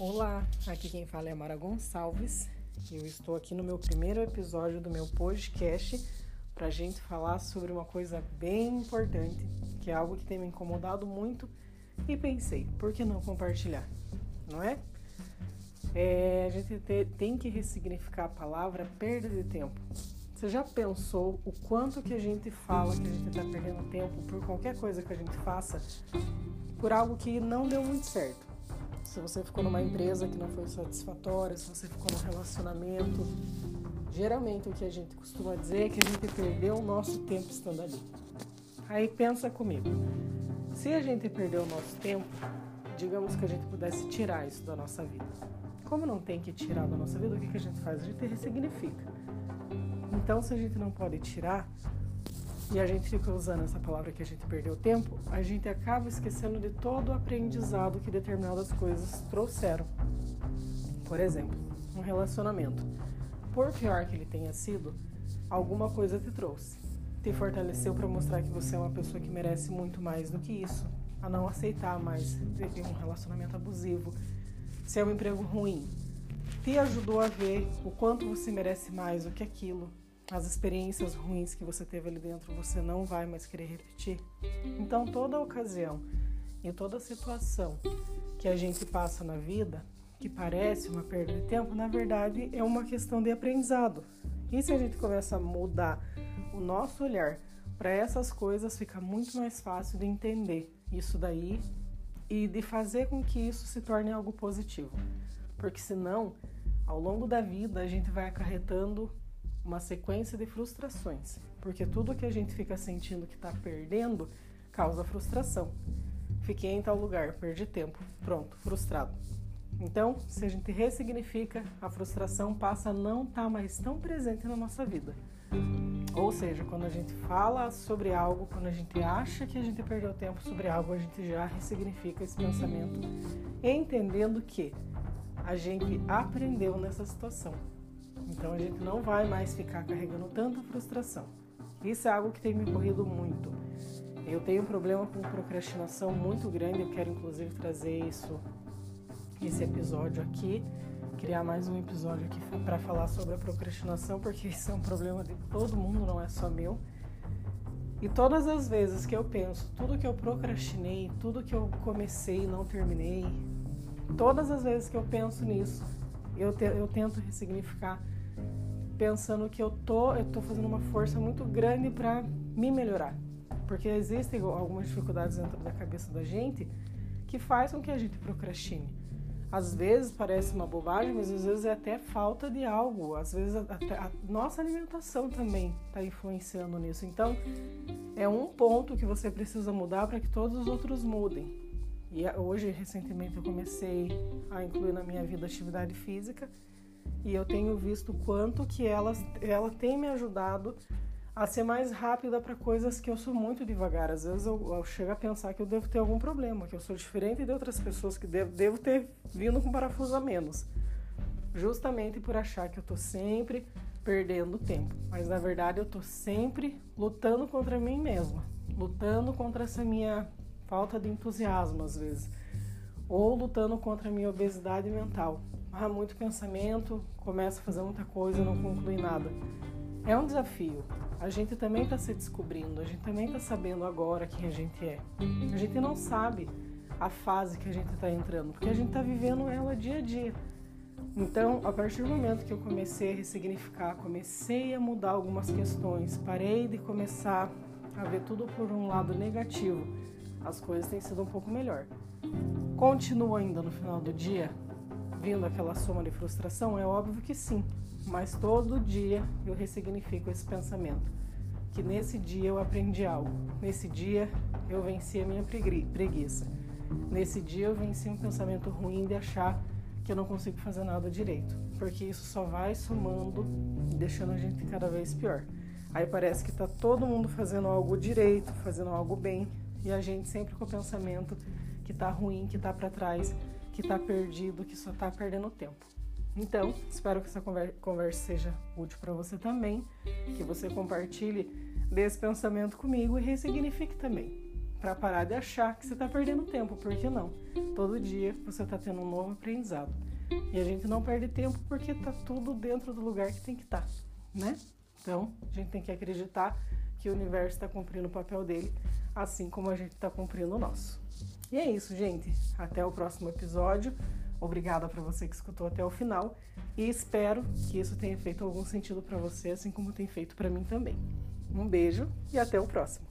Olá, aqui quem fala é Mara Gonçalves. Eu estou aqui no meu primeiro episódio do meu podcast para gente falar sobre uma coisa bem importante, que é algo que tem me incomodado muito e pensei, por que não compartilhar? Não é? é a gente tem que ressignificar a palavra perda de tempo. Você já pensou o quanto que a gente fala que a gente está perdendo tempo por qualquer coisa que a gente faça, por algo que não deu muito certo? Se você ficou numa empresa que não foi satisfatória, se você ficou num relacionamento, geralmente o que a gente costuma dizer é que a gente perdeu o nosso tempo estando ali. Aí pensa comigo. Se a gente perdeu o nosso tempo, digamos que a gente pudesse tirar isso da nossa vida. Como não tem que tirar da nossa vida, o que a gente faz? A gente ressignifica. Então, se a gente não pode tirar e a gente fica usando essa palavra que a gente perdeu tempo, a gente acaba esquecendo de todo o aprendizado que determinadas coisas trouxeram. Por exemplo, um relacionamento. Por pior que ele tenha sido, alguma coisa te trouxe. Te fortaleceu para mostrar que você é uma pessoa que merece muito mais do que isso. A não aceitar mais viver um relacionamento abusivo, ser um emprego ruim, te ajudou a ver o quanto você merece mais do que aquilo. As experiências ruins que você teve ali dentro, você não vai mais querer repetir. Então, toda ocasião e toda situação que a gente passa na vida, que parece uma perda de tempo, na verdade é uma questão de aprendizado. E se a gente começa a mudar o nosso olhar para essas coisas, fica muito mais fácil de entender isso daí e de fazer com que isso se torne algo positivo. Porque senão ao longo da vida, a gente vai acarretando uma sequência de frustrações, porque tudo que a gente fica sentindo que está perdendo causa frustração. Fiquei em tal lugar, perdi tempo, pronto, frustrado. Então, se a gente ressignifica, a frustração passa a não estar tá mais tão presente na nossa vida. Ou seja, quando a gente fala sobre algo, quando a gente acha que a gente perdeu tempo sobre algo, a gente já ressignifica esse pensamento, entendendo que a gente aprendeu nessa situação. Então a gente não vai mais ficar carregando tanta frustração. Isso é algo que tem me corrido muito. Eu tenho um problema com procrastinação muito grande, eu quero inclusive trazer isso esse episódio aqui, criar mais um episódio aqui para falar sobre a procrastinação, porque isso é um problema de todo mundo, não é só meu. E todas as vezes que eu penso, tudo que eu procrastinei, tudo que eu comecei e não terminei, todas as vezes que eu penso nisso, eu, te, eu tento ressignificar pensando que eu tô, eu tô fazendo uma força muito grande para me melhorar. Porque existem algumas dificuldades dentro da cabeça da gente que faz com que a gente procrastine. Às vezes parece uma bobagem, mas às vezes é até falta de algo. Às vezes até a nossa alimentação também está influenciando nisso. Então, é um ponto que você precisa mudar para que todos os outros mudem. E hoje, recentemente, eu comecei a incluir na minha vida atividade física e eu tenho visto quanto que ela, ela tem me ajudado a ser mais rápida para coisas que eu sou muito devagar. Às vezes eu, eu, chego a pensar que eu devo ter algum problema, que eu sou diferente de outras pessoas que devo, devo ter vindo com parafuso a menos. Justamente por achar que eu estou sempre perdendo tempo. Mas na verdade eu estou sempre lutando contra mim mesma, lutando contra essa minha falta de entusiasmo às vezes, ou lutando contra a minha obesidade mental. Há muito pensamento, começa a fazer muita coisa, não conclui nada. É um desafio. A gente também está se descobrindo, a gente também está sabendo agora quem a gente é. A gente não sabe a fase que a gente está entrando, porque a gente está vivendo ela dia a dia. Então, a partir do momento que eu comecei a ressignificar, comecei a mudar algumas questões, parei de começar a ver tudo por um lado negativo as coisas têm sido um pouco melhor. Continua ainda no final do dia vindo aquela soma de frustração? É óbvio que sim, mas todo dia eu ressignifico esse pensamento. Que nesse dia eu aprendi algo, nesse dia eu venci a minha preguiça, nesse dia eu venci um pensamento ruim de achar que eu não consigo fazer nada direito, porque isso só vai somando deixando a gente cada vez pior. Aí parece que está todo mundo fazendo algo direito, fazendo algo bem, e a gente sempre com o pensamento que tá ruim, que tá para trás, que tá perdido, que só tá perdendo tempo. Então, espero que essa conversa seja útil para você também, que você compartilhe desse pensamento comigo e ressignifique também. para parar de achar que você está perdendo tempo, porque não? Todo dia você está tendo um novo aprendizado. E a gente não perde tempo porque está tudo dentro do lugar que tem que estar, tá, né? Então, a gente tem que acreditar que o universo está cumprindo o papel dele, assim como a gente está cumprindo o nosso. E é isso, gente. Até o próximo episódio. Obrigada para você que escutou até o final e espero que isso tenha feito algum sentido para você, assim como tem feito para mim também. Um beijo e até o próximo.